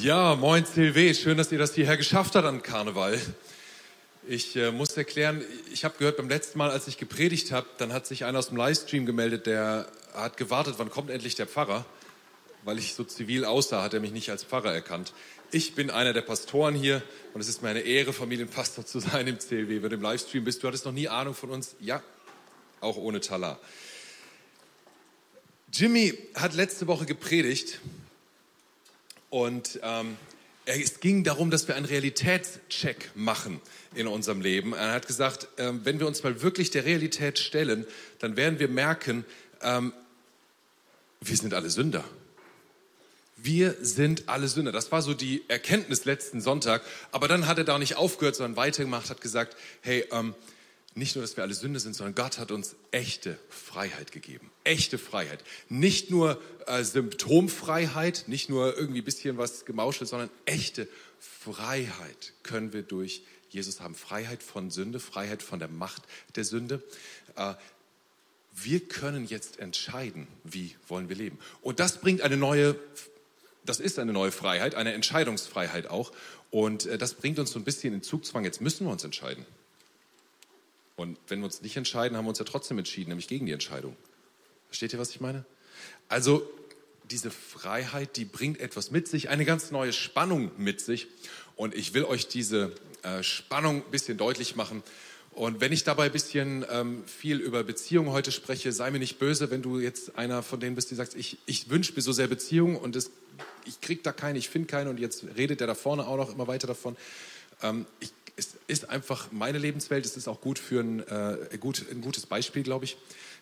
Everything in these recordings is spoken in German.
Ja, moin CLW, schön, dass ihr das hierher geschafft habt an Karneval. Ich äh, muss erklären, ich habe gehört, beim letzten Mal, als ich gepredigt habe, dann hat sich einer aus dem Livestream gemeldet, der hat gewartet, wann kommt endlich der Pfarrer? Weil ich so zivil aussah, hat er mich nicht als Pfarrer erkannt. Ich bin einer der Pastoren hier und es ist mir eine Ehre, Familienpastor zu sein im CLW. Wenn du im Livestream bist, du hattest noch nie Ahnung von uns? Ja, auch ohne Talar. Jimmy hat letzte Woche gepredigt und ähm, es ging darum, dass wir einen Realitätscheck machen in unserem Leben. Er hat gesagt, ähm, wenn wir uns mal wirklich der Realität stellen, dann werden wir merken, ähm, wir sind alle Sünder. Wir sind alle Sünder. Das war so die Erkenntnis letzten Sonntag. Aber dann hat er da nicht aufgehört, sondern weitergemacht, hat gesagt, hey, ähm, nicht nur, dass wir alle Sünde sind, sondern Gott hat uns echte Freiheit gegeben. Echte Freiheit. Nicht nur äh, Symptomfreiheit, nicht nur irgendwie ein bisschen was gemauschelt, sondern echte Freiheit können wir durch Jesus haben. Freiheit von Sünde, Freiheit von der Macht der Sünde. Äh, wir können jetzt entscheiden, wie wollen wir leben. Und das bringt eine neue, das ist eine neue Freiheit, eine Entscheidungsfreiheit auch. Und äh, das bringt uns so ein bisschen in Zugzwang. Jetzt müssen wir uns entscheiden. Und wenn wir uns nicht entscheiden, haben wir uns ja trotzdem entschieden, nämlich gegen die Entscheidung. Versteht ihr, was ich meine? Also diese Freiheit, die bringt etwas mit sich, eine ganz neue Spannung mit sich. Und ich will euch diese äh, Spannung ein bisschen deutlich machen. Und wenn ich dabei ein bisschen ähm, viel über Beziehungen heute spreche, sei mir nicht böse, wenn du jetzt einer von denen bist, die sagst, ich, ich wünsche mir so sehr Beziehungen und es, ich krieg da keine, ich finde keine und jetzt redet der da vorne auch noch immer weiter davon. Ähm, ich es ist einfach meine Lebenswelt. Es ist auch gut für ein, äh, gut, ein gutes Beispiel, glaube ich.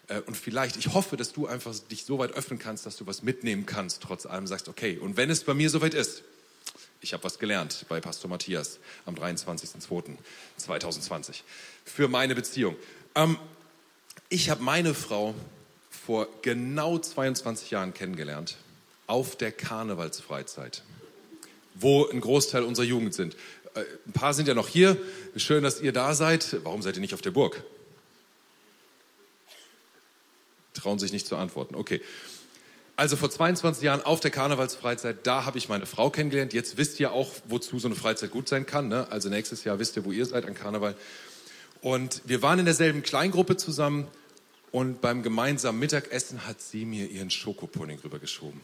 Äh, und vielleicht, ich hoffe, dass du einfach dich so weit öffnen kannst, dass du was mitnehmen kannst, trotz allem sagst, okay, und wenn es bei mir soweit ist, ich habe was gelernt bei Pastor Matthias am 23.02.2020 für meine Beziehung. Ähm, ich habe meine Frau vor genau 22 Jahren kennengelernt auf der Karnevalsfreizeit, wo ein Großteil unserer Jugend sind. Äh, ein paar sind ja noch hier. Schön, dass ihr da seid. Warum seid ihr nicht auf der Burg? Trauen sich nicht zu antworten. Okay. Also vor 22 Jahren auf der Karnevalsfreizeit, da habe ich meine Frau kennengelernt. Jetzt wisst ihr auch, wozu so eine Freizeit gut sein kann. Ne? Also nächstes Jahr wisst ihr, wo ihr seid an Karneval. Und wir waren in derselben Kleingruppe zusammen und beim gemeinsamen Mittagessen hat sie mir ihren Schokopudding rübergeschoben.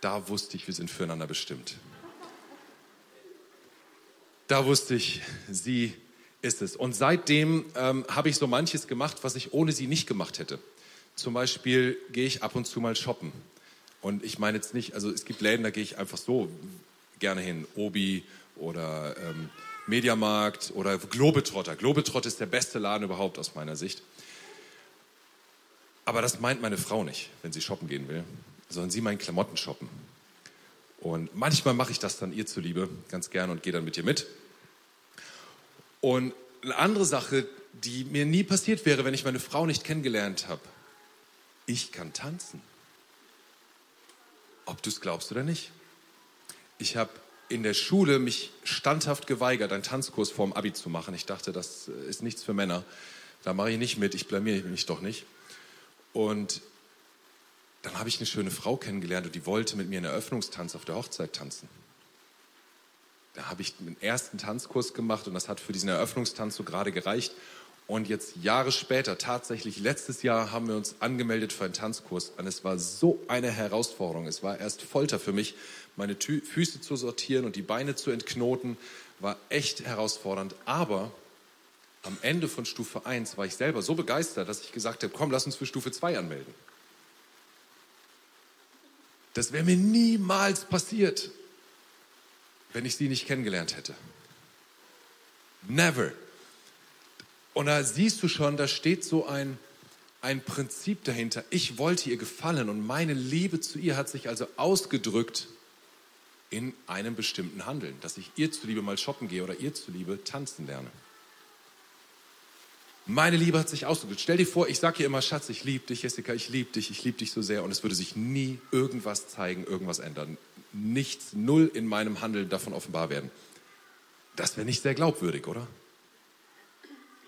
Da wusste ich, wir sind füreinander bestimmt da wusste ich, sie ist es. Und seitdem ähm, habe ich so manches gemacht, was ich ohne sie nicht gemacht hätte. Zum Beispiel gehe ich ab und zu mal shoppen. Und ich meine jetzt nicht, also es gibt Läden, da gehe ich einfach so gerne hin. Obi oder ähm, Mediamarkt oder Globetrotter. Globetrotter ist der beste Laden überhaupt aus meiner Sicht. Aber das meint meine Frau nicht, wenn sie shoppen gehen will, sondern sie meint Klamotten shoppen. Und manchmal mache ich das dann ihr zuliebe, ganz gerne und gehe dann mit ihr mit. Und eine andere Sache, die mir nie passiert wäre, wenn ich meine Frau nicht kennengelernt habe. Ich kann tanzen. Ob du es glaubst oder nicht. Ich habe in der Schule mich standhaft geweigert, einen Tanzkurs vorm Abi zu machen. Ich dachte, das ist nichts für Männer. Da mache ich nicht mit, ich blamiere mich doch nicht. Und dann habe ich eine schöne Frau kennengelernt und die wollte mit mir einen Eröffnungstanz auf der Hochzeit tanzen. Da habe ich den ersten Tanzkurs gemacht und das hat für diesen Eröffnungstanz so gerade gereicht. Und jetzt Jahre später, tatsächlich letztes Jahr, haben wir uns angemeldet für einen Tanzkurs. Und es war so eine Herausforderung. Es war erst Folter für mich, meine Tü Füße zu sortieren und die Beine zu entknoten. War echt herausfordernd. Aber am Ende von Stufe 1 war ich selber so begeistert, dass ich gesagt habe, komm, lass uns für Stufe 2 anmelden. Das wäre mir niemals passiert, wenn ich sie nicht kennengelernt hätte. Never. Und da siehst du schon, da steht so ein, ein Prinzip dahinter. Ich wollte ihr gefallen und meine Liebe zu ihr hat sich also ausgedrückt in einem bestimmten Handeln, dass ich ihr zuliebe mal shoppen gehe oder ihr zuliebe tanzen lerne. Meine Liebe hat sich ausgedrückt. Stell dir vor, ich sage ihr immer, Schatz, ich liebe dich, Jessica, ich liebe dich, ich liebe dich so sehr. Und es würde sich nie irgendwas zeigen, irgendwas ändern. Nichts, null in meinem Handeln davon offenbar werden. Das wäre nicht sehr glaubwürdig, oder?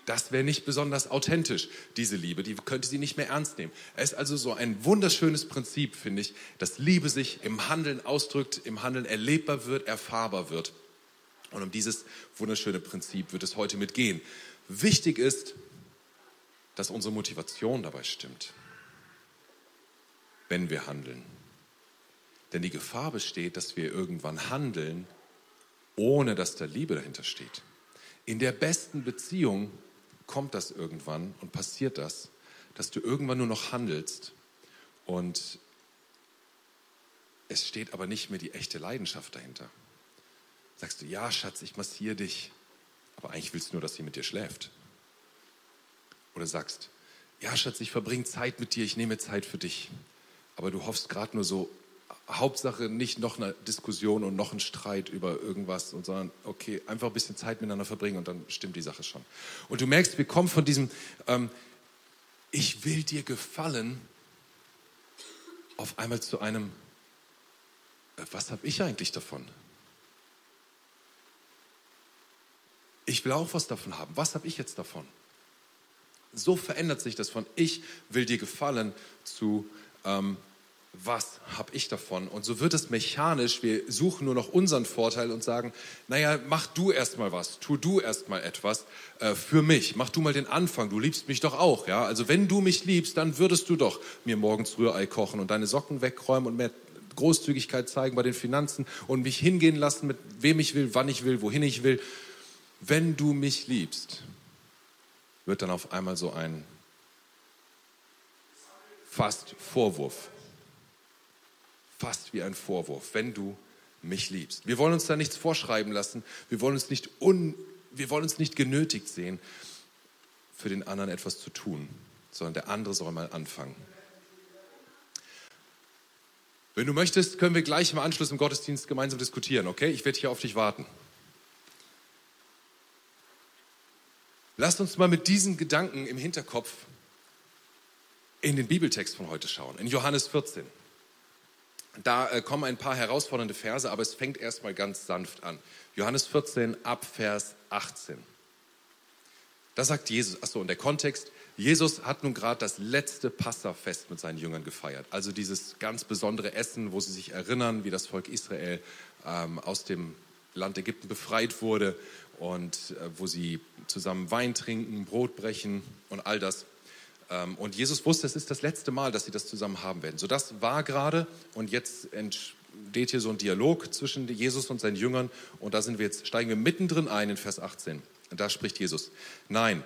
Das wäre nicht besonders authentisch, diese Liebe. Die könnte sie nicht mehr ernst nehmen. Es ist also so ein wunderschönes Prinzip, finde ich, dass Liebe sich im Handeln ausdrückt, im Handeln erlebbar wird, erfahrbar wird. Und um dieses wunderschöne Prinzip wird es heute mitgehen. Wichtig ist, dass unsere Motivation dabei stimmt, wenn wir handeln. Denn die Gefahr besteht, dass wir irgendwann handeln, ohne dass da Liebe dahinter steht. In der besten Beziehung kommt das irgendwann und passiert das, dass du irgendwann nur noch handelst und es steht aber nicht mehr die echte Leidenschaft dahinter. Sagst du, ja, Schatz, ich massiere dich, aber eigentlich willst du nur, dass sie mit dir schläft. Oder sagst, ja, Schatz, ich verbringe Zeit mit dir, ich nehme Zeit für dich, aber du hoffst gerade nur so, Hauptsache nicht noch eine Diskussion und noch ein Streit über irgendwas, sondern okay, einfach ein bisschen Zeit miteinander verbringen und dann stimmt die Sache schon. Und du merkst, wir kommen von diesem, ähm, ich will dir gefallen, auf einmal zu einem, äh, was habe ich eigentlich davon? Ich will auch was davon haben. Was habe ich jetzt davon? So verändert sich das von ich will dir gefallen zu ähm, was habe ich davon? Und so wird es mechanisch, wir suchen nur noch unseren Vorteil und sagen, naja, mach du erstmal was, tu du erstmal etwas äh, für mich, mach du mal den Anfang, du liebst mich doch auch, ja? Also wenn du mich liebst, dann würdest du doch mir morgens Rührei kochen und deine Socken wegräumen und mehr Großzügigkeit zeigen bei den Finanzen und mich hingehen lassen, mit wem ich will, wann ich will, wohin ich will. Wenn du mich liebst, wird dann auf einmal so ein fast Vorwurf fast wie ein Vorwurf, wenn du mich liebst. Wir wollen uns da nichts vorschreiben lassen. Wir wollen uns nicht, un, wir wollen uns nicht genötigt sehen, für den anderen etwas zu tun, sondern der andere soll mal anfangen. Wenn du möchtest, können wir gleich im Anschluss im Gottesdienst gemeinsam diskutieren, okay? Ich werde hier auf dich warten. Lasst uns mal mit diesen Gedanken im Hinterkopf in den Bibeltext von heute schauen, in Johannes 14. Da äh, kommen ein paar herausfordernde Verse, aber es fängt erstmal ganz sanft an. Johannes 14 ab Vers 18. Da sagt Jesus, achso, und der Kontext, Jesus hat nun gerade das letzte Passafest mit seinen Jüngern gefeiert. Also dieses ganz besondere Essen, wo sie sich erinnern, wie das Volk Israel ähm, aus dem Land Ägypten befreit wurde und äh, wo sie zusammen Wein trinken, Brot brechen und all das. Ähm, und Jesus wusste, es ist das letzte Mal, dass sie das zusammen haben werden. So das war gerade und jetzt entsteht hier so ein Dialog zwischen Jesus und seinen Jüngern und da sind wir jetzt, steigen wir mittendrin ein in Vers 18. Und da spricht Jesus, nein,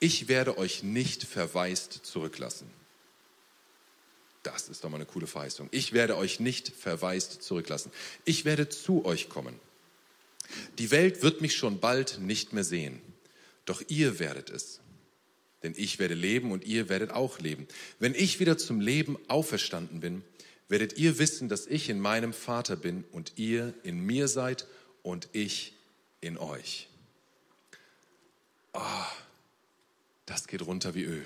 ich werde euch nicht verwaist zurücklassen. Das ist doch mal eine coole Verheißung. Ich werde euch nicht verwaist zurücklassen. Ich werde zu euch kommen. Die Welt wird mich schon bald nicht mehr sehen, doch ihr werdet es denn ich werde leben und ihr werdet auch leben. Wenn ich wieder zum Leben auferstanden bin, werdet ihr wissen, dass ich in meinem Vater bin und ihr in mir seid und ich in euch. Oh, das geht runter wie Öl.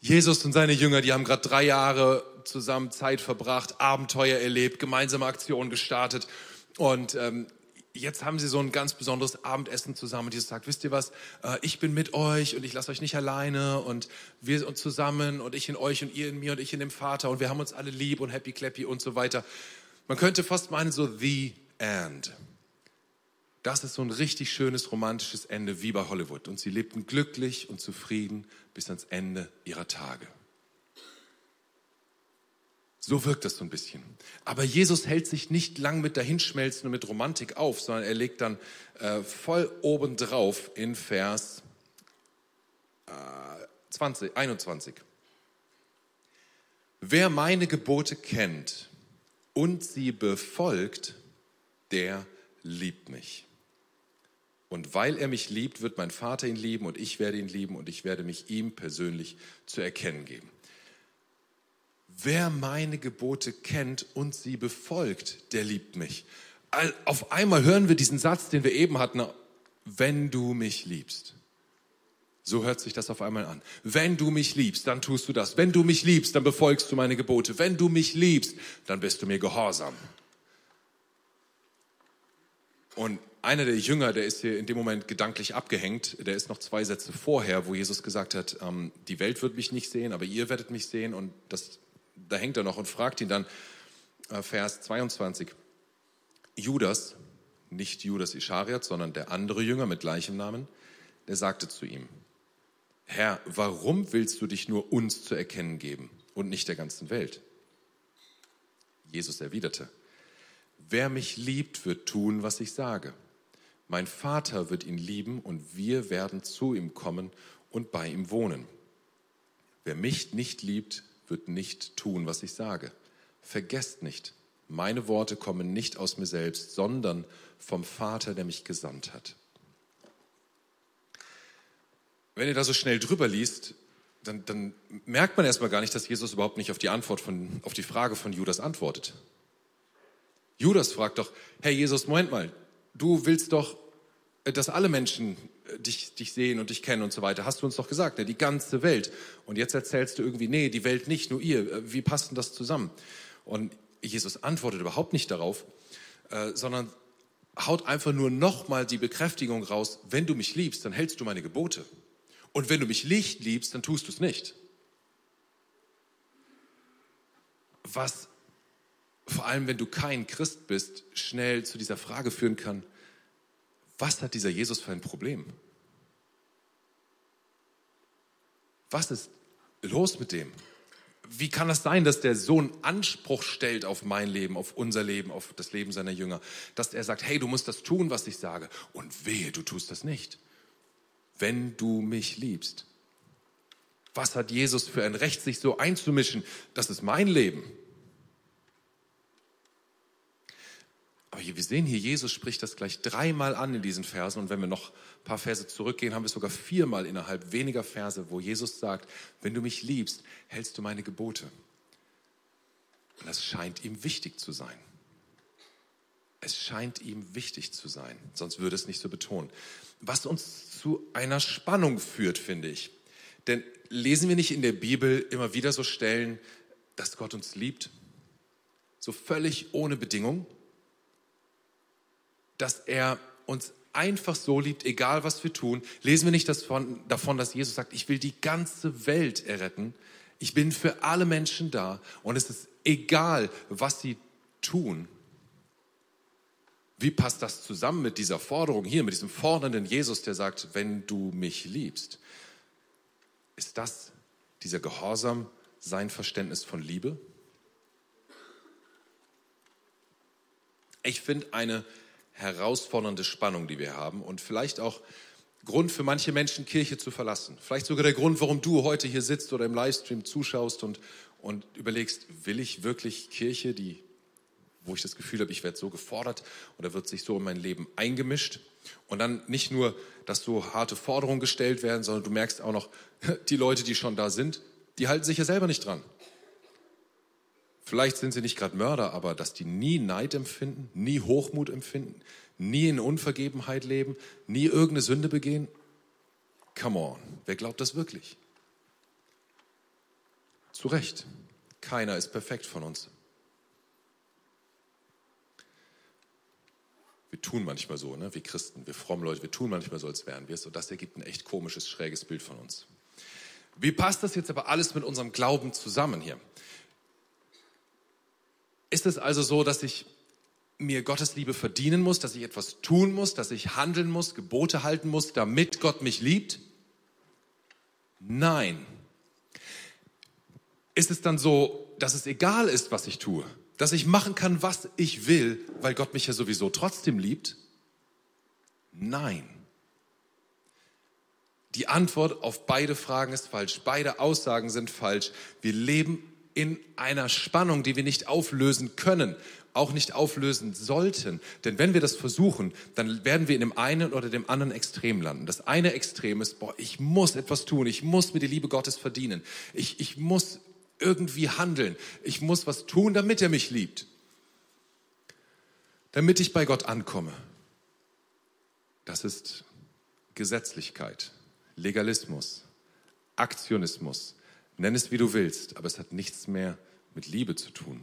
Jesus und seine Jünger, die haben gerade drei Jahre zusammen Zeit verbracht, Abenteuer erlebt, gemeinsame Aktionen gestartet und ähm, jetzt haben sie so ein ganz besonderes Abendessen zusammen und Jesus sagt, wisst ihr was, äh, ich bin mit euch und ich lasse euch nicht alleine und wir sind zusammen und ich in euch und ihr in mir und ich in dem Vater und wir haben uns alle lieb und happy clappy und so weiter. Man könnte fast meinen so the end. Das ist so ein richtig schönes romantisches Ende wie bei Hollywood und sie lebten glücklich und zufrieden bis ans Ende ihrer Tage. So wirkt das so ein bisschen. Aber Jesus hält sich nicht lang mit Dahinschmelzen und mit Romantik auf, sondern er legt dann äh, voll obendrauf in Vers äh, 20, 21. Wer meine Gebote kennt und sie befolgt, der liebt mich. Und weil er mich liebt, wird mein Vater ihn lieben und ich werde ihn lieben und ich werde mich ihm persönlich zu erkennen geben. Wer meine Gebote kennt und sie befolgt, der liebt mich. Auf einmal hören wir diesen Satz, den wir eben hatten, wenn du mich liebst. So hört sich das auf einmal an. Wenn du mich liebst, dann tust du das. Wenn du mich liebst, dann befolgst du meine Gebote. Wenn du mich liebst, dann bist du mir gehorsam. Und einer der Jünger, der ist hier in dem Moment gedanklich abgehängt, der ist noch zwei Sätze vorher, wo Jesus gesagt hat, ähm, die Welt wird mich nicht sehen, aber ihr werdet mich sehen. Und das, da hängt er noch und fragt ihn dann, äh, Vers 22, Judas, nicht Judas Ischariot, sondern der andere Jünger mit gleichem Namen, der sagte zu ihm, Herr, warum willst du dich nur uns zu erkennen geben und nicht der ganzen Welt? Jesus erwiderte, wer mich liebt, wird tun, was ich sage. Mein Vater wird ihn lieben und wir werden zu ihm kommen und bei ihm wohnen. Wer mich nicht liebt, wird nicht tun, was ich sage. Vergesst nicht, meine Worte kommen nicht aus mir selbst, sondern vom Vater, der mich gesandt hat. Wenn ihr da so schnell drüber liest, dann, dann merkt man erstmal gar nicht, dass Jesus überhaupt nicht auf die Antwort von, auf die Frage von Judas antwortet. Judas fragt doch, Herr Jesus, Moment mal, du willst doch, dass alle Menschen äh, dich, dich sehen und dich kennen und so weiter. Hast du uns doch gesagt, ne? die ganze Welt. Und jetzt erzählst du irgendwie, nee, die Welt nicht, nur ihr. Äh, wie passt denn das zusammen? Und Jesus antwortet überhaupt nicht darauf, äh, sondern haut einfach nur nochmal die Bekräftigung raus, wenn du mich liebst, dann hältst du meine Gebote. Und wenn du mich nicht liebst, dann tust du es nicht. Was vor allem, wenn du kein Christ bist, schnell zu dieser Frage führen kann, was hat dieser Jesus für ein Problem? Was ist los mit dem? Wie kann das sein, dass der Sohn Anspruch stellt auf mein Leben, auf unser Leben, auf das Leben seiner Jünger? Dass er sagt, hey, du musst das tun, was ich sage. Und wehe, du tust das nicht. Wenn du mich liebst. Was hat Jesus für ein Recht, sich so einzumischen? Das ist mein Leben. Aber wir sehen hier, Jesus spricht das gleich dreimal an in diesen Versen. Und wenn wir noch ein paar Verse zurückgehen, haben wir sogar viermal innerhalb weniger Verse, wo Jesus sagt, wenn du mich liebst, hältst du meine Gebote. Und das scheint ihm wichtig zu sein. Es scheint ihm wichtig zu sein, sonst würde es nicht so betonen. Was uns zu einer Spannung führt, finde ich. Denn lesen wir nicht in der Bibel immer wieder so Stellen, dass Gott uns liebt? So völlig ohne Bedingung? Dass er uns einfach so liebt, egal was wir tun. Lesen wir nicht davon, davon, dass Jesus sagt, ich will die ganze Welt erretten. Ich bin für alle Menschen da und es ist egal, was sie tun. Wie passt das zusammen mit dieser Forderung hier, mit diesem fordernden Jesus, der sagt, wenn du mich liebst? Ist das dieser Gehorsam sein Verständnis von Liebe? Ich finde eine herausfordernde Spannung, die wir haben und vielleicht auch Grund für manche Menschen, Kirche zu verlassen. Vielleicht sogar der Grund, warum du heute hier sitzt oder im Livestream zuschaust und, und überlegst, will ich wirklich Kirche, die, wo ich das Gefühl habe, ich werde so gefordert oder wird sich so in mein Leben eingemischt? Und dann nicht nur, dass so harte Forderungen gestellt werden, sondern du merkst auch noch, die Leute, die schon da sind, die halten sich ja selber nicht dran. Vielleicht sind sie nicht gerade Mörder, aber dass die nie Neid empfinden, nie Hochmut empfinden, nie in Unvergebenheit leben, nie irgendeine Sünde begehen. Come on, wer glaubt das wirklich? Zu Recht, keiner ist perfekt von uns. Wir tun manchmal so, ne? wir Christen, wir frommen Leute, wir tun manchmal so, als wären wir es. Und das ergibt ein echt komisches, schräges Bild von uns. Wie passt das jetzt aber alles mit unserem Glauben zusammen hier? Ist es also so, dass ich mir Gottes Liebe verdienen muss, dass ich etwas tun muss, dass ich handeln muss, Gebote halten muss, damit Gott mich liebt? Nein. Ist es dann so, dass es egal ist, was ich tue? Dass ich machen kann, was ich will, weil Gott mich ja sowieso trotzdem liebt? Nein. Die Antwort auf beide Fragen ist falsch. Beide Aussagen sind falsch. Wir leben in einer Spannung, die wir nicht auflösen können, auch nicht auflösen sollten. Denn wenn wir das versuchen, dann werden wir in dem einen oder dem anderen Extrem landen. Das eine Extrem ist, boah, ich muss etwas tun, ich muss mir die Liebe Gottes verdienen, ich, ich muss irgendwie handeln, ich muss was tun, damit er mich liebt, damit ich bei Gott ankomme. Das ist Gesetzlichkeit, Legalismus, Aktionismus, Nenn es, wie du willst, aber es hat nichts mehr mit Liebe zu tun,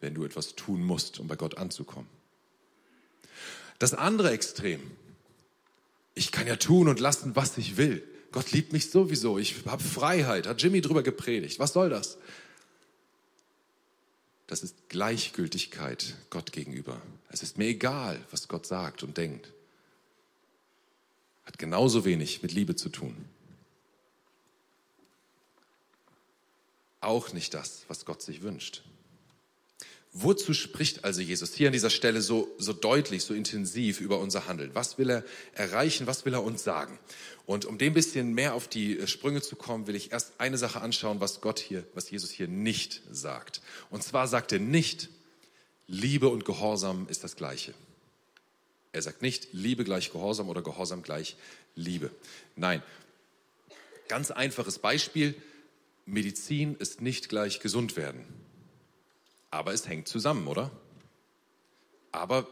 wenn du etwas tun musst, um bei Gott anzukommen. Das andere Extrem. Ich kann ja tun und lassen, was ich will. Gott liebt mich sowieso. Ich habe Freiheit. Hat Jimmy drüber gepredigt. Was soll das? Das ist Gleichgültigkeit Gott gegenüber. Es ist mir egal, was Gott sagt und denkt. Hat genauso wenig mit Liebe zu tun. Auch nicht das, was Gott sich wünscht. Wozu spricht also Jesus hier an dieser Stelle so, so deutlich, so intensiv über unser Handeln? Was will er erreichen? Was will er uns sagen? Und um dem bisschen mehr auf die Sprünge zu kommen, will ich erst eine Sache anschauen, was Gott hier, was Jesus hier nicht sagt. Und zwar sagt er nicht, Liebe und Gehorsam ist das Gleiche. Er sagt nicht, Liebe gleich Gehorsam oder Gehorsam gleich Liebe. Nein. Ganz einfaches Beispiel. Medizin ist nicht gleich gesund werden. Aber es hängt zusammen, oder? Aber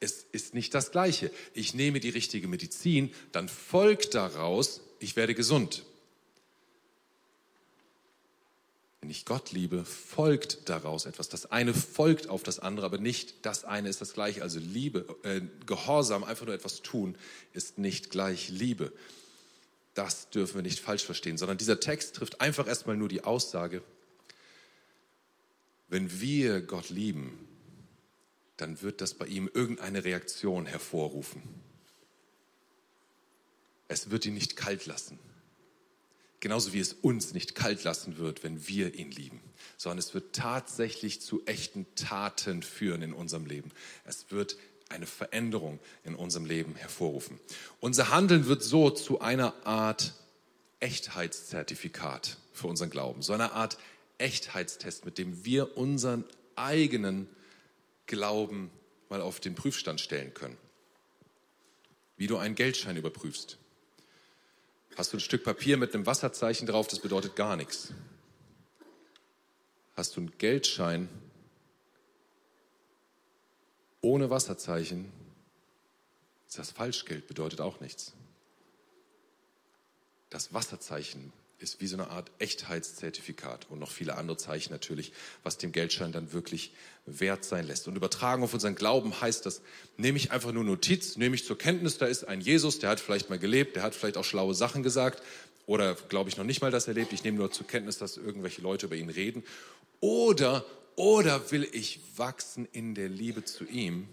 es ist nicht das Gleiche. Ich nehme die richtige Medizin, dann folgt daraus, ich werde gesund. Wenn ich Gott liebe, folgt daraus etwas. Das eine folgt auf das andere, aber nicht das eine ist das gleiche. Also Liebe, äh, Gehorsam, einfach nur etwas tun, ist nicht gleich Liebe. Das dürfen wir nicht falsch verstehen, sondern dieser Text trifft einfach erstmal nur die Aussage, wenn wir Gott lieben, dann wird das bei ihm irgendeine Reaktion hervorrufen. Es wird ihn nicht kalt lassen. Genauso wie es uns nicht kalt lassen wird, wenn wir ihn lieben, sondern es wird tatsächlich zu echten Taten führen in unserem Leben. Es wird eine Veränderung in unserem Leben hervorrufen. Unser Handeln wird so zu einer Art Echtheitszertifikat für unseren Glauben, so einer Art Echtheitstest, mit dem wir unseren eigenen Glauben mal auf den Prüfstand stellen können. Wie du einen Geldschein überprüfst. Hast du ein Stück Papier mit einem Wasserzeichen drauf, das bedeutet gar nichts. Hast du einen Geldschein ohne Wasserzeichen, ist das Falschgeld, bedeutet auch nichts. Das Wasserzeichen ist wie so eine Art Echtheitszertifikat und noch viele andere Zeichen natürlich, was dem Geldschein dann wirklich wert sein lässt. Und übertragen auf unseren Glauben heißt das, nehme ich einfach nur Notiz, nehme ich zur Kenntnis, da ist ein Jesus, der hat vielleicht mal gelebt, der hat vielleicht auch schlaue Sachen gesagt oder glaube ich noch nicht mal, dass er lebt, ich nehme nur zur Kenntnis, dass irgendwelche Leute über ihn reden. Oder, oder will ich wachsen in der Liebe zu ihm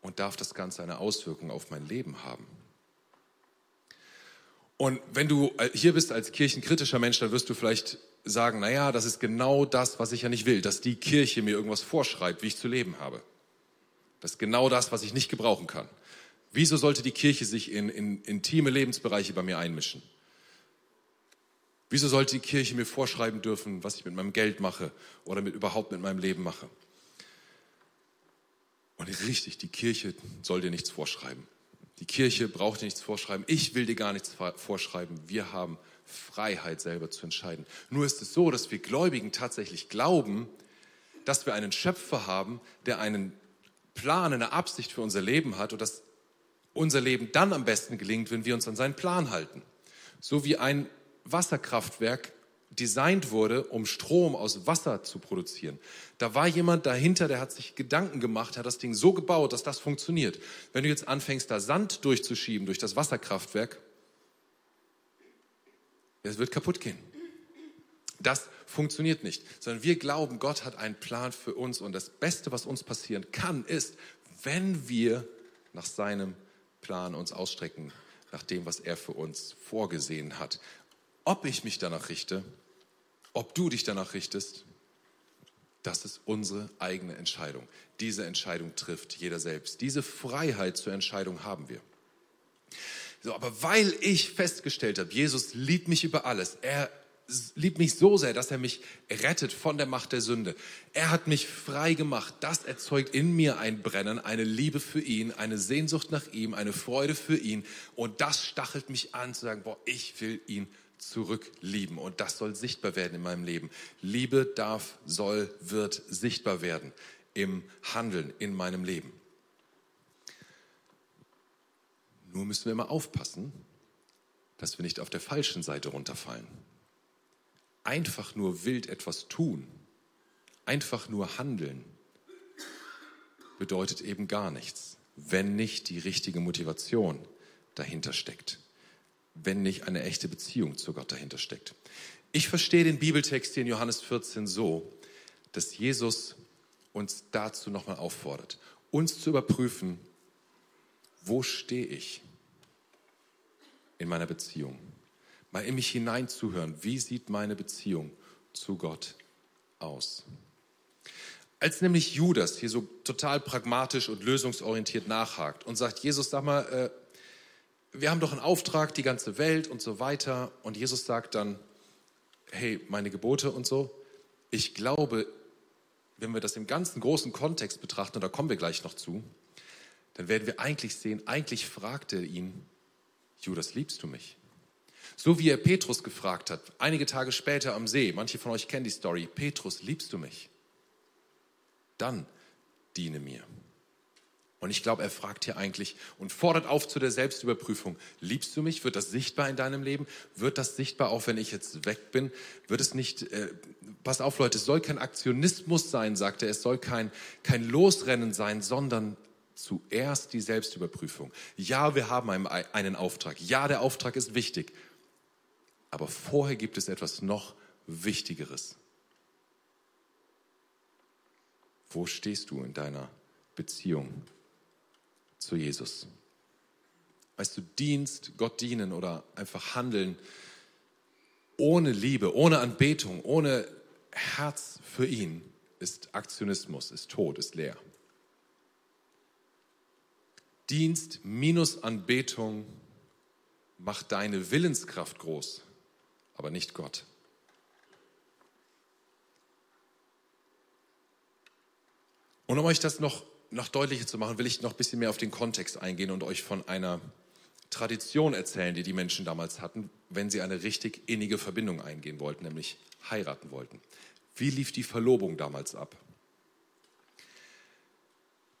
und darf das Ganze eine Auswirkung auf mein Leben haben? Und wenn du äh, hier bist als kirchenkritischer Mensch, dann wirst du vielleicht sagen, naja, das ist genau das, was ich ja nicht will, dass die Kirche mir irgendwas vorschreibt, wie ich zu leben habe. Das ist genau das, was ich nicht gebrauchen kann. Wieso sollte die Kirche sich in, in intime Lebensbereiche bei mir einmischen? Wieso sollte die Kirche mir vorschreiben dürfen, was ich mit meinem Geld mache oder mit, überhaupt mit meinem Leben mache? Und richtig, die Kirche soll dir nichts vorschreiben. Die Kirche braucht dir nichts vorschreiben. Ich will dir gar nichts vorschreiben. Wir haben Freiheit selber zu entscheiden. Nur ist es so, dass wir Gläubigen tatsächlich glauben, dass wir einen Schöpfer haben, der einen Plan, eine Absicht für unser Leben hat und dass unser Leben dann am besten gelingt, wenn wir uns an seinen Plan halten. So wie ein Wasserkraftwerk designt wurde, um Strom aus Wasser zu produzieren. Da war jemand dahinter, der hat sich Gedanken gemacht, hat das Ding so gebaut, dass das funktioniert. Wenn du jetzt anfängst, da Sand durchzuschieben durch das Wasserkraftwerk, es wird kaputt gehen. Das funktioniert nicht, sondern wir glauben, Gott hat einen Plan für uns und das Beste, was uns passieren kann, ist, wenn wir nach seinem Plan uns ausstrecken, nach dem, was er für uns vorgesehen hat. Ob ich mich danach richte, ob du dich danach richtest, das ist unsere eigene Entscheidung. Diese Entscheidung trifft jeder selbst. Diese Freiheit zur Entscheidung haben wir. So, aber weil ich festgestellt habe, Jesus liebt mich über alles. Er liebt mich so sehr, dass er mich rettet von der Macht der Sünde. Er hat mich frei gemacht. Das erzeugt in mir ein Brennen, eine Liebe für ihn, eine Sehnsucht nach ihm, eine Freude für ihn. Und das stachelt mich an zu sagen, boah, ich will ihn zurücklieben. Und das soll sichtbar werden in meinem Leben. Liebe darf, soll, wird sichtbar werden im Handeln in meinem Leben. Nur müssen wir immer aufpassen, dass wir nicht auf der falschen Seite runterfallen. Einfach nur wild etwas tun, einfach nur handeln, bedeutet eben gar nichts, wenn nicht die richtige Motivation dahinter steckt, wenn nicht eine echte Beziehung zu Gott dahinter steckt. Ich verstehe den Bibeltext hier in Johannes 14 so, dass Jesus uns dazu nochmal auffordert, uns zu überprüfen, wo stehe ich in meiner Beziehung? Mal in mich hineinzuhören, wie sieht meine Beziehung zu Gott aus? Als nämlich Judas hier so total pragmatisch und lösungsorientiert nachhakt und sagt, Jesus, sag mal, äh, wir haben doch einen Auftrag, die ganze Welt und so weiter. Und Jesus sagt dann, hey, meine Gebote und so. Ich glaube, wenn wir das im ganzen großen Kontext betrachten, und da kommen wir gleich noch zu, dann werden wir eigentlich sehen, eigentlich fragte er ihn, Judas, liebst du mich? So wie er Petrus gefragt hat, einige Tage später am See, manche von euch kennen die Story, Petrus, liebst du mich? Dann diene mir. Und ich glaube, er fragt hier eigentlich und fordert auf zu der Selbstüberprüfung. Liebst du mich? Wird das sichtbar in deinem Leben? Wird das sichtbar, auch wenn ich jetzt weg bin? Wird es nicht, äh, pass auf Leute, es soll kein Aktionismus sein, sagt er, es soll kein, kein Losrennen sein, sondern zuerst die Selbstüberprüfung. Ja, wir haben einen, einen Auftrag. Ja, der Auftrag ist wichtig. Aber vorher gibt es etwas noch Wichtigeres. Wo stehst du in deiner Beziehung zu Jesus. Weißt du, Dienst, Gott dienen oder einfach handeln ohne Liebe, ohne Anbetung, ohne Herz für ihn ist Aktionismus, ist tot, ist leer. Dienst minus Anbetung macht deine Willenskraft groß, aber nicht Gott. Und um euch das noch noch deutlicher zu machen, will ich noch ein bisschen mehr auf den Kontext eingehen und euch von einer Tradition erzählen, die die Menschen damals hatten, wenn sie eine richtig innige Verbindung eingehen wollten, nämlich heiraten wollten. Wie lief die Verlobung damals ab?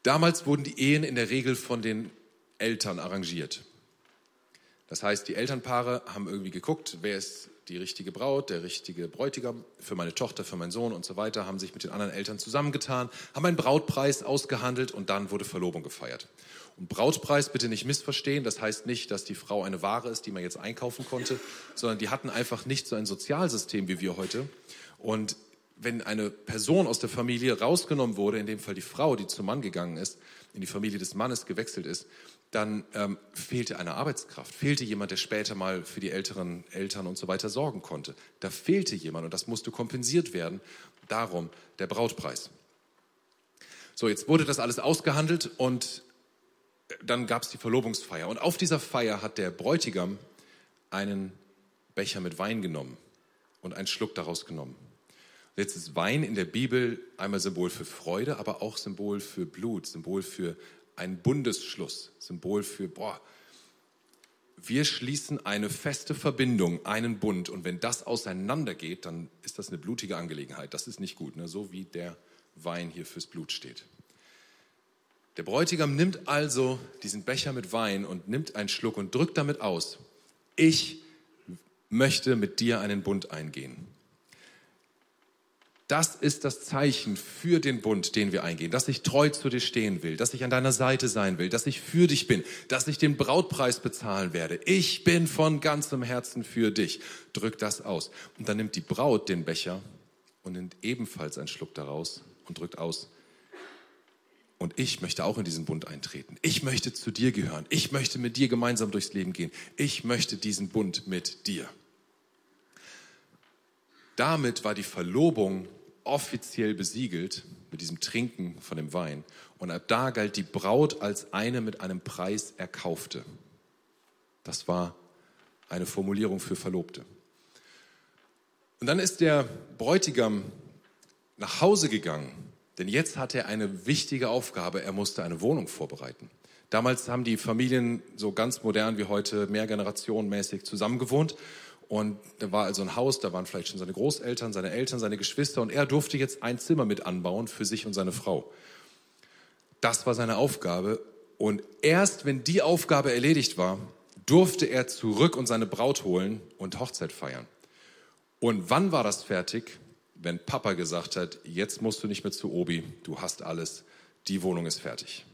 Damals wurden die Ehen in der Regel von den Eltern arrangiert. Das heißt, die Elternpaare haben irgendwie geguckt, wer ist die richtige Braut, der richtige Bräutigam für meine Tochter, für meinen Sohn und so weiter, haben sich mit den anderen Eltern zusammengetan, haben einen Brautpreis ausgehandelt und dann wurde Verlobung gefeiert. Und Brautpreis bitte nicht missverstehen, das heißt nicht, dass die Frau eine Ware ist, die man jetzt einkaufen konnte, sondern die hatten einfach nicht so ein Sozialsystem wie wir heute. Und wenn eine Person aus der Familie rausgenommen wurde, in dem Fall die Frau, die zum Mann gegangen ist, in die Familie des Mannes gewechselt ist, dann ähm, fehlte eine Arbeitskraft, fehlte jemand, der später mal für die älteren Eltern und so weiter sorgen konnte. Da fehlte jemand und das musste kompensiert werden. Darum der Brautpreis. So, jetzt wurde das alles ausgehandelt und dann gab es die Verlobungsfeier. Und auf dieser Feier hat der Bräutigam einen Becher mit Wein genommen und einen Schluck daraus genommen. Jetzt ist Wein in der Bibel einmal Symbol für Freude, aber auch Symbol für Blut, Symbol für ein Bundesschluss, Symbol für, boah, wir schließen eine feste Verbindung, einen Bund. Und wenn das auseinandergeht, dann ist das eine blutige Angelegenheit. Das ist nicht gut, ne? so wie der Wein hier fürs Blut steht. Der Bräutigam nimmt also diesen Becher mit Wein und nimmt einen Schluck und drückt damit aus, ich möchte mit dir einen Bund eingehen. Das ist das Zeichen für den Bund, den wir eingehen, dass ich treu zu dir stehen will, dass ich an deiner Seite sein will, dass ich für dich bin, dass ich den Brautpreis bezahlen werde. Ich bin von ganzem Herzen für dich. Drück das aus. Und dann nimmt die Braut den Becher und nimmt ebenfalls einen Schluck daraus und drückt aus. Und ich möchte auch in diesen Bund eintreten. Ich möchte zu dir gehören. Ich möchte mit dir gemeinsam durchs Leben gehen. Ich möchte diesen Bund mit dir. Damit war die Verlobung offiziell besiegelt mit diesem Trinken von dem Wein. Und ab da galt die Braut als eine mit einem Preis erkaufte. Das war eine Formulierung für Verlobte. Und dann ist der Bräutigam nach Hause gegangen, denn jetzt hatte er eine wichtige Aufgabe. Er musste eine Wohnung vorbereiten. Damals haben die Familien so ganz modern wie heute mehrgenerationenmäßig zusammengewohnt und da war also ein Haus, da waren vielleicht schon seine Großeltern, seine Eltern, seine Geschwister und er durfte jetzt ein Zimmer mit anbauen für sich und seine Frau. Das war seine Aufgabe und erst wenn die Aufgabe erledigt war, durfte er zurück und seine Braut holen und Hochzeit feiern. Und wann war das fertig? Wenn Papa gesagt hat, jetzt musst du nicht mehr zu Obi, du hast alles, die Wohnung ist fertig.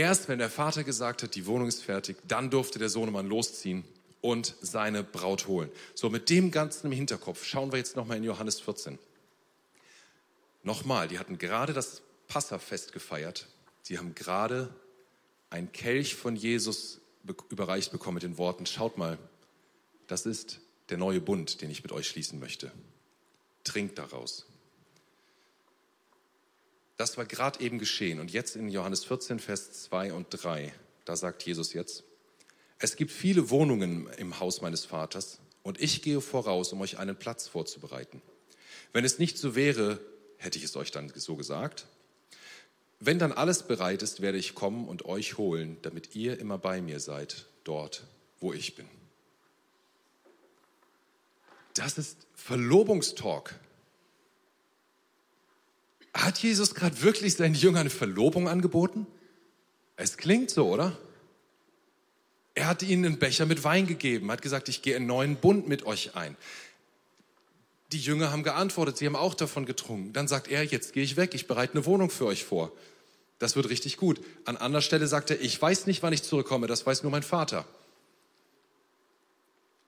Erst wenn der Vater gesagt hat, die Wohnung ist fertig, dann durfte der Sohnemann losziehen und seine Braut holen. So, mit dem Ganzen im Hinterkopf schauen wir jetzt nochmal in Johannes 14. Nochmal, die hatten gerade das Passafest gefeiert. Sie haben gerade ein Kelch von Jesus überreicht bekommen mit den Worten, schaut mal, das ist der neue Bund, den ich mit euch schließen möchte. Trinkt daraus. Das war gerade eben geschehen. Und jetzt in Johannes 14, Vers 2 und 3, da sagt Jesus jetzt, es gibt viele Wohnungen im Haus meines Vaters und ich gehe voraus, um euch einen Platz vorzubereiten. Wenn es nicht so wäre, hätte ich es euch dann so gesagt. Wenn dann alles bereit ist, werde ich kommen und euch holen, damit ihr immer bei mir seid, dort, wo ich bin. Das ist Verlobungstalk. Hat Jesus gerade wirklich seinen Jüngern eine Verlobung angeboten? Es klingt so, oder? Er hat ihnen einen Becher mit Wein gegeben, hat gesagt, ich gehe einen neuen Bund mit euch ein. Die Jünger haben geantwortet, sie haben auch davon getrunken. Dann sagt er, jetzt gehe ich weg, ich bereite eine Wohnung für euch vor. Das wird richtig gut. An anderer Stelle sagt er, ich weiß nicht, wann ich zurückkomme, das weiß nur mein Vater.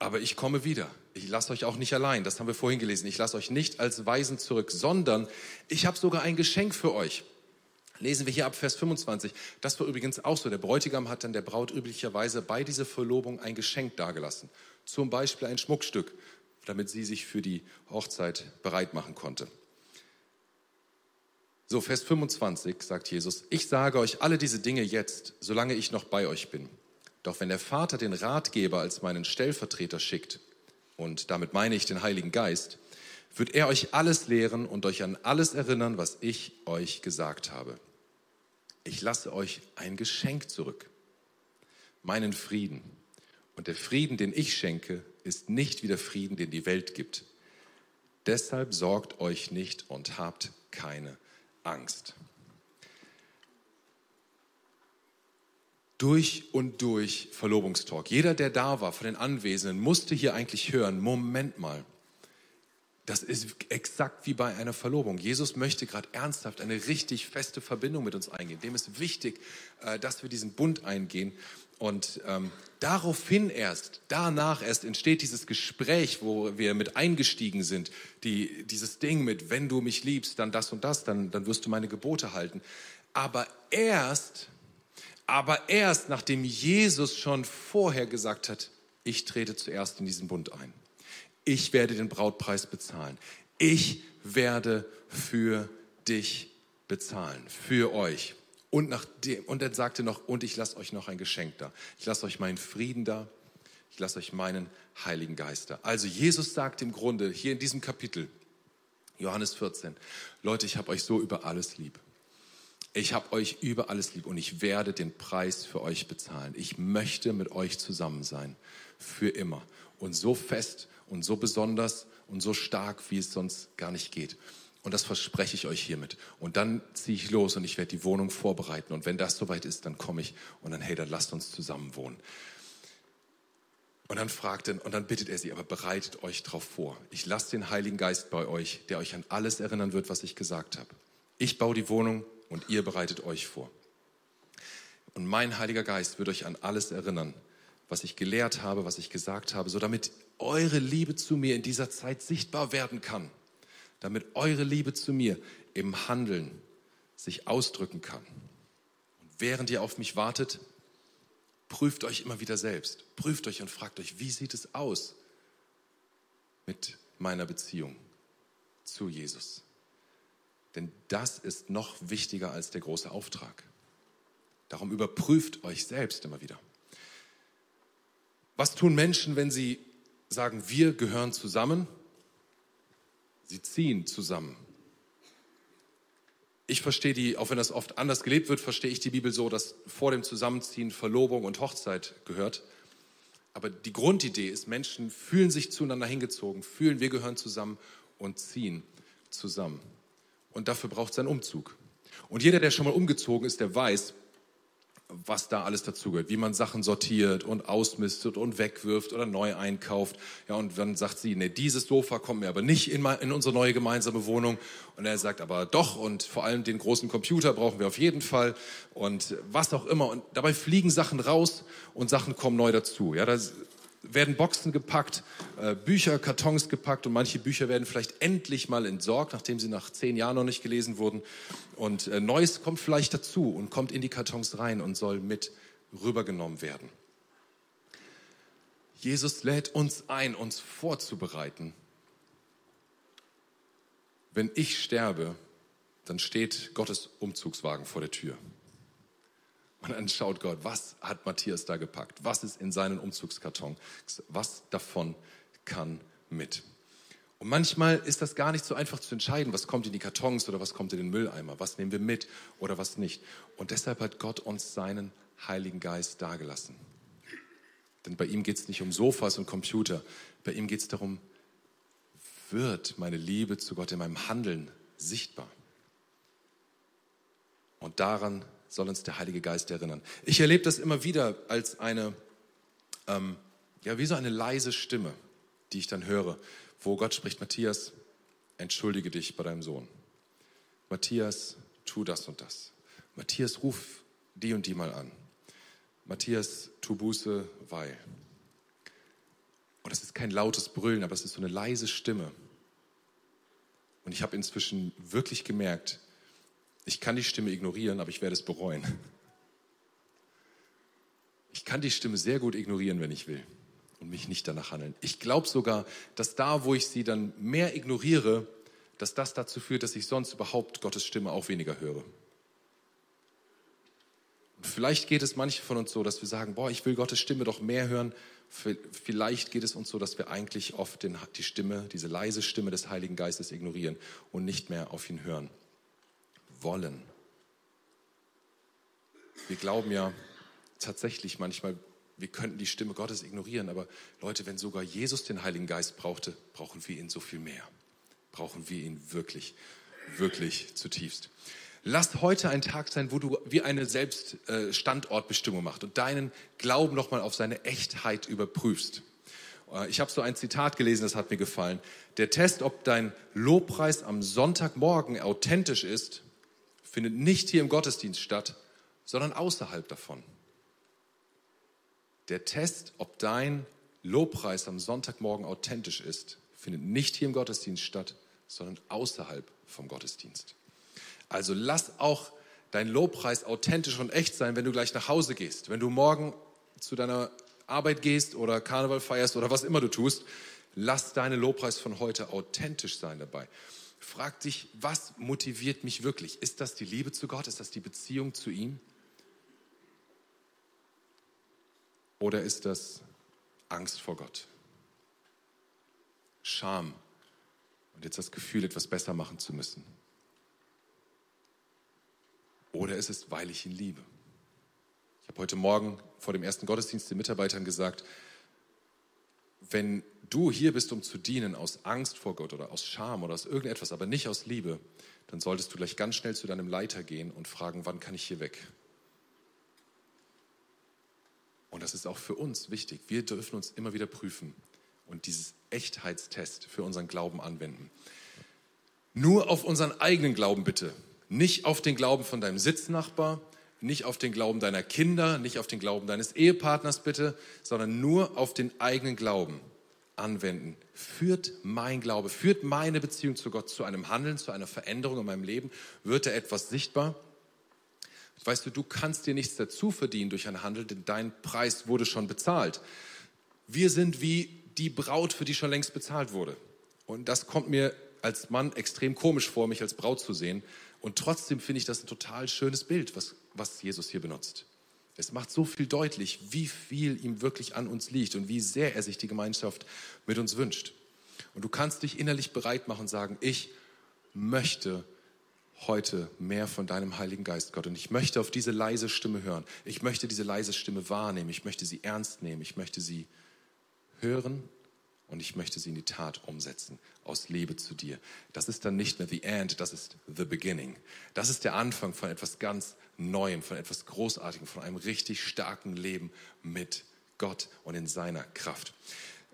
Aber ich komme wieder. Ich lasse euch auch nicht allein. Das haben wir vorhin gelesen. Ich lasse euch nicht als Weisen zurück, sondern ich habe sogar ein Geschenk für euch. Lesen wir hier ab Vers 25. Das war übrigens auch so. Der Bräutigam hat dann der Braut üblicherweise bei dieser Verlobung ein Geschenk dargelassen. Zum Beispiel ein Schmuckstück, damit sie sich für die Hochzeit bereit machen konnte. So, Vers 25 sagt Jesus, ich sage euch alle diese Dinge jetzt, solange ich noch bei euch bin. Doch wenn der Vater den Ratgeber als meinen Stellvertreter schickt, und damit meine ich den Heiligen Geist, wird er euch alles lehren und euch an alles erinnern, was ich euch gesagt habe. Ich lasse euch ein Geschenk zurück, meinen Frieden. Und der Frieden, den ich schenke, ist nicht wie der Frieden, den die Welt gibt. Deshalb sorgt euch nicht und habt keine Angst. Durch und durch Verlobungstalk. Jeder, der da war von den Anwesenden, musste hier eigentlich hören, Moment mal, das ist exakt wie bei einer Verlobung. Jesus möchte gerade ernsthaft eine richtig feste Verbindung mit uns eingehen. Dem ist wichtig, äh, dass wir diesen Bund eingehen. Und ähm, daraufhin erst, danach erst entsteht dieses Gespräch, wo wir mit eingestiegen sind. Die, dieses Ding mit, wenn du mich liebst, dann das und das, dann, dann wirst du meine Gebote halten. Aber erst, aber erst nachdem Jesus schon vorher gesagt hat, ich trete zuerst in diesen Bund ein ich werde den Brautpreis bezahlen. Ich werde für dich bezahlen, für euch. Und, nach dem, und er sagte noch, und ich lasse euch noch ein Geschenk da. Ich lasse euch meinen Frieden da. Ich lasse euch meinen Heiligen Geist da. Also Jesus sagt im Grunde hier in diesem Kapitel, Johannes 14, Leute, ich habe euch so über alles lieb. Ich habe euch über alles lieb und ich werde den Preis für euch bezahlen. Ich möchte mit euch zusammen sein, für immer. Und so fest und so besonders und so stark, wie es sonst gar nicht geht. Und das verspreche ich euch hiermit. Und dann ziehe ich los und ich werde die Wohnung vorbereiten. Und wenn das soweit ist, dann komme ich und dann, hey, dann lasst uns zusammen wohnen. Und dann fragt er, und dann bittet er sie, aber bereitet euch darauf vor. Ich lasse den Heiligen Geist bei euch, der euch an alles erinnern wird, was ich gesagt habe. Ich baue die Wohnung und ihr bereitet euch vor. Und mein Heiliger Geist wird euch an alles erinnern, was ich gelehrt habe, was ich gesagt habe, so damit eure Liebe zu mir in dieser Zeit sichtbar werden kann, damit eure Liebe zu mir im Handeln sich ausdrücken kann. Und während ihr auf mich wartet, prüft euch immer wieder selbst, prüft euch und fragt euch, wie sieht es aus mit meiner Beziehung zu Jesus? Denn das ist noch wichtiger als der große Auftrag. Darum überprüft euch selbst immer wieder. Was tun Menschen, wenn sie sagen, wir gehören zusammen. Sie ziehen zusammen. Ich verstehe die, auch wenn das oft anders gelebt wird, verstehe ich die Bibel so, dass vor dem Zusammenziehen Verlobung und Hochzeit gehört. Aber die Grundidee ist, Menschen fühlen sich zueinander hingezogen, fühlen, wir gehören zusammen und ziehen zusammen. Und dafür braucht es einen Umzug. Und jeder, der schon mal umgezogen ist, der weiß, was da alles dazugehört, wie man Sachen sortiert und ausmistet und wegwirft oder neu einkauft. Ja, und dann sagt sie, nee, dieses Sofa kommt mir aber nicht in, in unsere neue gemeinsame Wohnung. Und er sagt aber doch und vor allem den großen Computer brauchen wir auf jeden Fall und was auch immer. Und dabei fliegen Sachen raus und Sachen kommen neu dazu. Ja, das werden Boxen gepackt, äh, Bücher, Kartons gepackt und manche Bücher werden vielleicht endlich mal entsorgt, nachdem sie nach zehn Jahren noch nicht gelesen wurden. Und äh, Neues kommt vielleicht dazu und kommt in die Kartons rein und soll mit rübergenommen werden. Jesus lädt uns ein, uns vorzubereiten. Wenn ich sterbe, dann steht Gottes Umzugswagen vor der Tür. Und dann schaut Gott, was hat Matthias da gepackt? Was ist in seinen Umzugskarton? Was davon kann mit? Und manchmal ist das gar nicht so einfach zu entscheiden, was kommt in die Kartons oder was kommt in den Mülleimer, was nehmen wir mit oder was nicht. Und deshalb hat Gott uns seinen Heiligen Geist dagelassen. Denn bei ihm geht es nicht um Sofas und Computer, bei ihm geht es darum, wird meine Liebe zu Gott in meinem Handeln sichtbar. Und daran soll uns der Heilige Geist erinnern. Ich erlebe das immer wieder als eine, ähm, ja, wie so eine leise Stimme, die ich dann höre, wo Gott spricht, Matthias, entschuldige dich bei deinem Sohn. Matthias, tu das und das. Matthias, ruf die und die mal an. Matthias, tu Buße, weil. Und das ist kein lautes Brüllen, aber es ist so eine leise Stimme. Und ich habe inzwischen wirklich gemerkt, ich kann die Stimme ignorieren, aber ich werde es bereuen. Ich kann die Stimme sehr gut ignorieren, wenn ich will und mich nicht danach handeln. Ich glaube sogar, dass da, wo ich sie dann mehr ignoriere, dass das dazu führt, dass ich sonst überhaupt Gottes Stimme auch weniger höre. Und vielleicht geht es manchen von uns so, dass wir sagen, boah, ich will Gottes Stimme doch mehr hören. Vielleicht geht es uns so, dass wir eigentlich oft den, die Stimme, diese leise Stimme des Heiligen Geistes ignorieren und nicht mehr auf ihn hören wollen. Wir glauben ja tatsächlich manchmal, wir könnten die Stimme Gottes ignorieren, aber Leute, wenn sogar Jesus den Heiligen Geist brauchte, brauchen wir ihn so viel mehr. Brauchen wir ihn wirklich, wirklich zutiefst. Lass heute ein Tag sein, wo du wie eine Selbststandortbestimmung äh, machst und deinen Glauben nochmal auf seine Echtheit überprüfst. Äh, ich habe so ein Zitat gelesen, das hat mir gefallen. Der Test, ob dein Lobpreis am Sonntagmorgen authentisch ist, findet nicht hier im Gottesdienst statt, sondern außerhalb davon. Der Test, ob dein Lobpreis am Sonntagmorgen authentisch ist, findet nicht hier im Gottesdienst statt, sondern außerhalb vom Gottesdienst. Also lass auch dein Lobpreis authentisch und echt sein, wenn du gleich nach Hause gehst. Wenn du morgen zu deiner Arbeit gehst oder Karneval feierst oder was immer du tust, lass deine Lobpreis von heute authentisch sein dabei. Frag dich, was motiviert mich wirklich? Ist das die Liebe zu Gott? Ist das die Beziehung zu ihm? Oder ist das Angst vor Gott? Scham und jetzt das Gefühl, etwas besser machen zu müssen? Oder ist es, weil ich ihn liebe? Ich habe heute Morgen vor dem ersten Gottesdienst den Mitarbeitern gesagt, wenn du hier bist, um zu dienen aus Angst vor Gott oder aus Scham oder aus irgendetwas, aber nicht aus Liebe, dann solltest du gleich ganz schnell zu deinem Leiter gehen und fragen, wann kann ich hier weg? Und das ist auch für uns wichtig. Wir dürfen uns immer wieder prüfen und dieses Echtheitstest für unseren Glauben anwenden. Nur auf unseren eigenen Glauben bitte, nicht auf den Glauben von deinem Sitznachbar, nicht auf den Glauben deiner Kinder, nicht auf den Glauben deines Ehepartners bitte, sondern nur auf den eigenen Glauben anwenden. Führt mein Glaube, führt meine Beziehung zu Gott zu einem Handeln, zu einer Veränderung in meinem Leben? Wird da etwas sichtbar? Weißt du, du kannst dir nichts dazu verdienen durch ein Handeln, denn dein Preis wurde schon bezahlt. Wir sind wie die Braut, für die schon längst bezahlt wurde. Und das kommt mir als Mann extrem komisch vor, mich als Braut zu sehen. Und trotzdem finde ich das ein total schönes Bild, was, was Jesus hier benutzt. Es macht so viel deutlich, wie viel ihm wirklich an uns liegt und wie sehr er sich die Gemeinschaft mit uns wünscht. Und du kannst dich innerlich bereit machen und sagen, ich möchte heute mehr von deinem Heiligen Geist, Gott. Und ich möchte auf diese leise Stimme hören. Ich möchte diese leise Stimme wahrnehmen. Ich möchte sie ernst nehmen. Ich möchte sie hören und ich möchte sie in die Tat umsetzen, aus Liebe zu dir. Das ist dann nicht mehr the end, das ist the beginning. Das ist der Anfang von etwas ganz Neuem, von etwas Großartigem, von einem richtig starken Leben mit Gott und in seiner Kraft.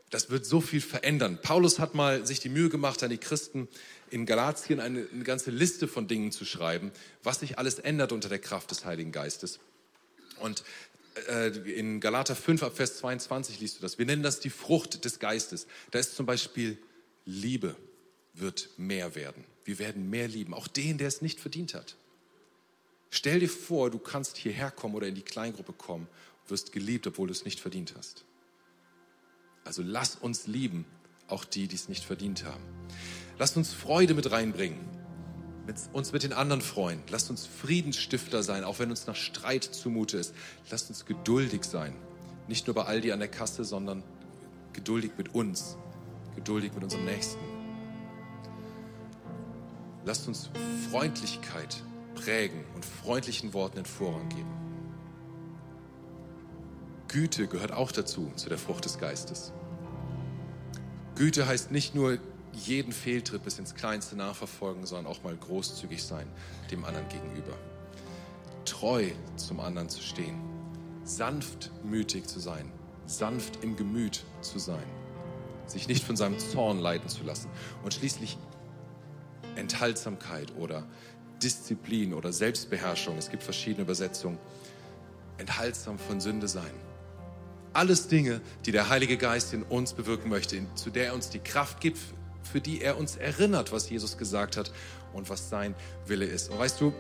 Das wird so viel verändern. Paulus hat mal sich die Mühe gemacht, an die Christen in Galatien eine, eine ganze Liste von Dingen zu schreiben, was sich alles ändert unter der Kraft des Heiligen Geistes. Und in Galater 5 ab Vers 22 liest du das. Wir nennen das die Frucht des Geistes. Da ist zum Beispiel Liebe wird mehr werden. Wir werden mehr lieben, auch den, der es nicht verdient hat. Stell dir vor, du kannst hierher kommen oder in die Kleingruppe kommen und wirst geliebt, obwohl du es nicht verdient hast. Also lass uns lieben, auch die, die es nicht verdient haben. Lass uns Freude mit reinbringen, mit uns mit den anderen freuen. Lass uns Friedensstifter sein, auch wenn uns nach Streit zumute ist. Lass uns geduldig sein, nicht nur bei all die an der Kasse, sondern geduldig mit uns, geduldig mit unserem Nächsten. Lasst uns Freundlichkeit prägen und freundlichen Worten den Vorrang geben. Güte gehört auch dazu, zu der Frucht des Geistes. Güte heißt nicht nur jeden Fehltritt bis ins Kleinste nachverfolgen, sondern auch mal großzügig sein dem anderen gegenüber. Treu zum anderen zu stehen, sanftmütig zu sein, sanft im Gemüt zu sein, sich nicht von seinem Zorn leiten zu lassen und schließlich Enthaltsamkeit oder Disziplin oder Selbstbeherrschung, es gibt verschiedene Übersetzungen, enthaltsam von Sünde sein. Alles Dinge, die der Heilige Geist in uns bewirken möchte, zu der er uns die Kraft gibt, für die er uns erinnert, was Jesus gesagt hat und was sein Wille ist. Und weißt du,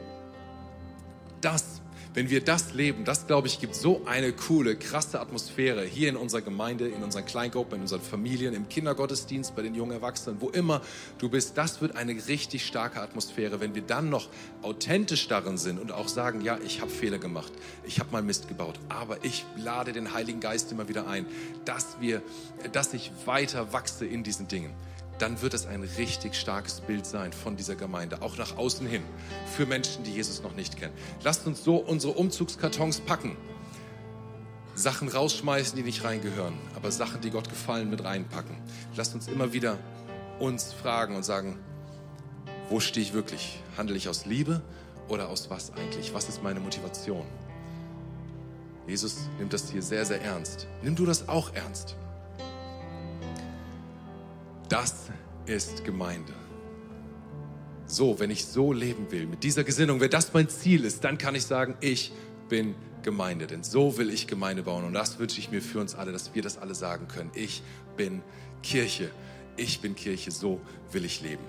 das wenn wir das leben, das glaube ich, gibt so eine coole, krasse Atmosphäre hier in unserer Gemeinde, in unseren Kleingruppen, in unseren Familien, im Kindergottesdienst, bei den jungen Erwachsenen, wo immer du bist. Das wird eine richtig starke Atmosphäre, wenn wir dann noch authentisch darin sind und auch sagen, ja, ich habe Fehler gemacht, ich habe mal Mist gebaut, aber ich lade den Heiligen Geist immer wieder ein, dass wir, dass ich weiter wachse in diesen Dingen dann wird es ein richtig starkes Bild sein von dieser Gemeinde, auch nach außen hin, für Menschen, die Jesus noch nicht kennen. Lasst uns so unsere Umzugskartons packen, Sachen rausschmeißen, die nicht reingehören, aber Sachen, die Gott gefallen, mit reinpacken. Lasst uns immer wieder uns fragen und sagen, wo stehe ich wirklich? Handle ich aus Liebe oder aus was eigentlich? Was ist meine Motivation? Jesus nimmt das hier sehr, sehr ernst. Nimm du das auch ernst. Das ist Gemeinde. So, wenn ich so leben will, mit dieser Gesinnung, wenn das mein Ziel ist, dann kann ich sagen, ich bin Gemeinde. Denn so will ich Gemeinde bauen. Und das wünsche ich mir für uns alle, dass wir das alle sagen können. Ich bin Kirche. Ich bin Kirche. So will ich leben.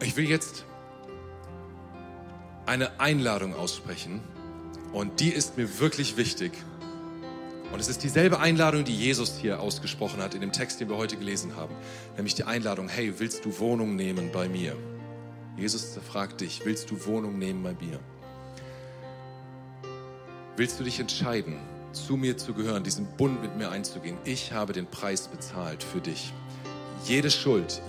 Ich will jetzt eine Einladung aussprechen. Und die ist mir wirklich wichtig. Und es ist dieselbe Einladung, die Jesus hier ausgesprochen hat in dem Text, den wir heute gelesen haben. Nämlich die Einladung, hey, willst du Wohnung nehmen bei mir? Jesus fragt dich, willst du Wohnung nehmen bei mir? Willst du dich entscheiden, zu mir zu gehören, diesen Bund mit mir einzugehen? Ich habe den Preis bezahlt für dich. Jede Schuld,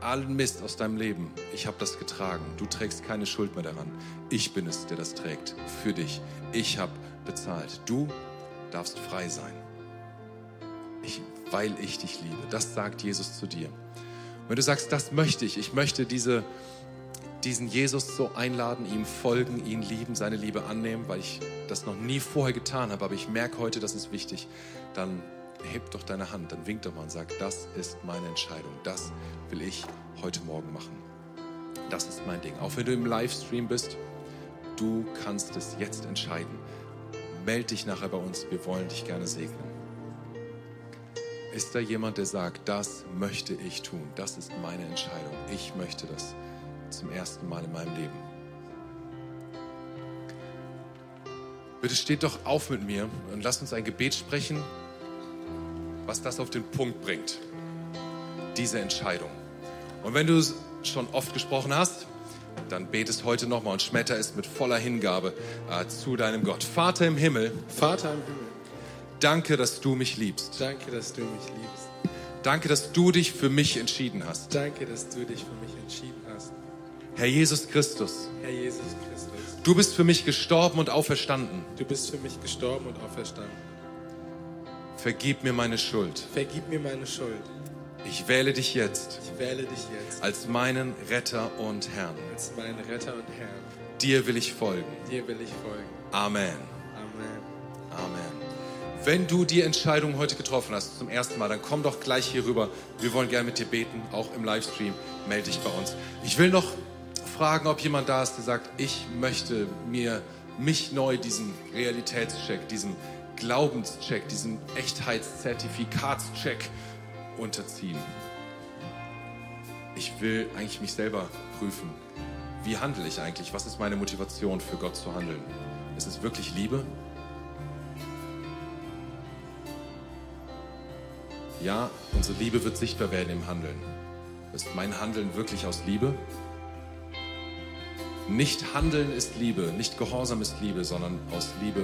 allen Mist aus deinem Leben, ich habe das getragen. Du trägst keine Schuld mehr daran. Ich bin es, der das trägt. Für dich. Ich habe bezahlt. Du darfst frei sein. Ich, weil ich dich liebe. Das sagt Jesus zu dir. Wenn du sagst, das möchte ich, ich möchte diese, diesen Jesus so einladen, ihm folgen, ihn lieben, seine Liebe annehmen, weil ich das noch nie vorher getan habe, aber ich merke heute, das ist wichtig, dann heb doch deine Hand, dann wink doch mal und sag, das ist meine Entscheidung, das will ich heute Morgen machen. Das ist mein Ding. Auch wenn du im Livestream bist, du kannst es jetzt entscheiden melde dich nachher bei uns. Wir wollen dich gerne segnen. Ist da jemand, der sagt, das möchte ich tun, das ist meine Entscheidung, ich möchte das zum ersten Mal in meinem Leben? Bitte steht doch auf mit mir und lasst uns ein Gebet sprechen, was das auf den Punkt bringt, diese Entscheidung. Und wenn du es schon oft gesprochen hast, dann betest heute nochmal und schmetter es mit voller Hingabe äh, zu deinem Gott. Vater im Himmel. Vater im Himmel. Danke, dass du mich liebst. Danke, dass du mich liebst. Danke, dass du dich für mich entschieden hast. Danke, dass du dich für mich entschieden hast. Herr Jesus Christus. Herr Jesus Christus. Du bist für mich gestorben und auferstanden. Du bist für mich gestorben und auferstanden. Vergib mir meine Schuld. Vergib mir meine Schuld. Ich wähle dich jetzt Ich wähle dich jetzt als meinen Retter und Herrn. als meinen Retter und Herrn. Dir will ich folgen. Dir will ich folgen. Amen. Amen. Amen. Wenn du die Entscheidung heute getroffen hast, zum ersten Mal, dann komm doch gleich hier rüber. Wir wollen gerne mit dir beten, auch im Livestream. Melde dich bei uns. Ich will noch fragen, ob jemand da ist, der sagt, ich möchte mir mich neu diesen Realitätscheck, diesen Glaubenscheck, diesen Echtheitszertifikatscheck unterziehen. Ich will eigentlich mich selber prüfen. Wie handle ich eigentlich? Was ist meine Motivation für Gott zu handeln? Ist es wirklich Liebe? Ja, unsere Liebe wird sichtbar werden im Handeln. Ist mein Handeln wirklich aus Liebe? Nicht Handeln ist Liebe, nicht Gehorsam ist Liebe, sondern aus Liebe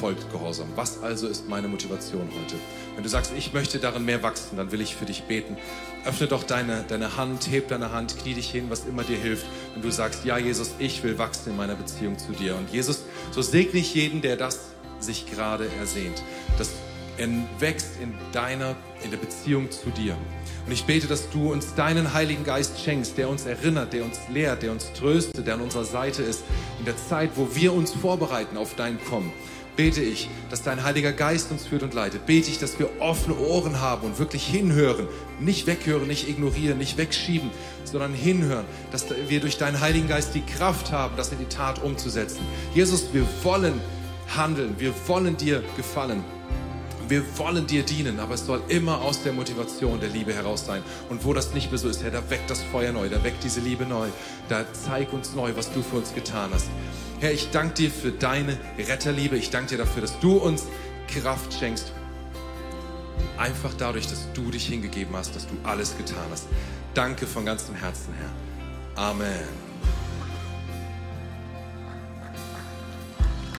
folgt Gehorsam. Was also ist meine Motivation heute? Wenn du sagst, ich möchte darin mehr wachsen, dann will ich für dich beten. Öffne doch deine, deine Hand, heb deine Hand, knie dich hin, was immer dir hilft. Wenn du sagst, ja Jesus, ich will wachsen in meiner Beziehung zu dir. Und Jesus, so segne ich jeden, der das sich gerade ersehnt. Dass er wächst in deiner, in der Beziehung zu dir. Und ich bete, dass du uns deinen Heiligen Geist schenkst, der uns erinnert, der uns lehrt, der uns tröstet, der an unserer Seite ist. In der Zeit, wo wir uns vorbereiten auf dein Kommen, bete ich, dass dein Heiliger Geist uns führt und leitet. Bete ich, dass wir offene Ohren haben und wirklich hinhören. Nicht weghören, nicht ignorieren, nicht wegschieben, sondern hinhören. Dass wir durch deinen Heiligen Geist die Kraft haben, das in die Tat umzusetzen. Jesus, wir wollen handeln. Wir wollen dir gefallen. Wir wollen dir dienen, aber es soll immer aus der Motivation der Liebe heraus sein. Und wo das nicht mehr so ist, Herr, da weckt das Feuer neu, da weckt diese Liebe neu. Da zeig uns neu, was du für uns getan hast. Herr, ich danke dir für deine Retterliebe. Ich danke dir dafür, dass du uns Kraft schenkst. Einfach dadurch, dass du dich hingegeben hast, dass du alles getan hast. Danke von ganzem Herzen, Herr. Amen.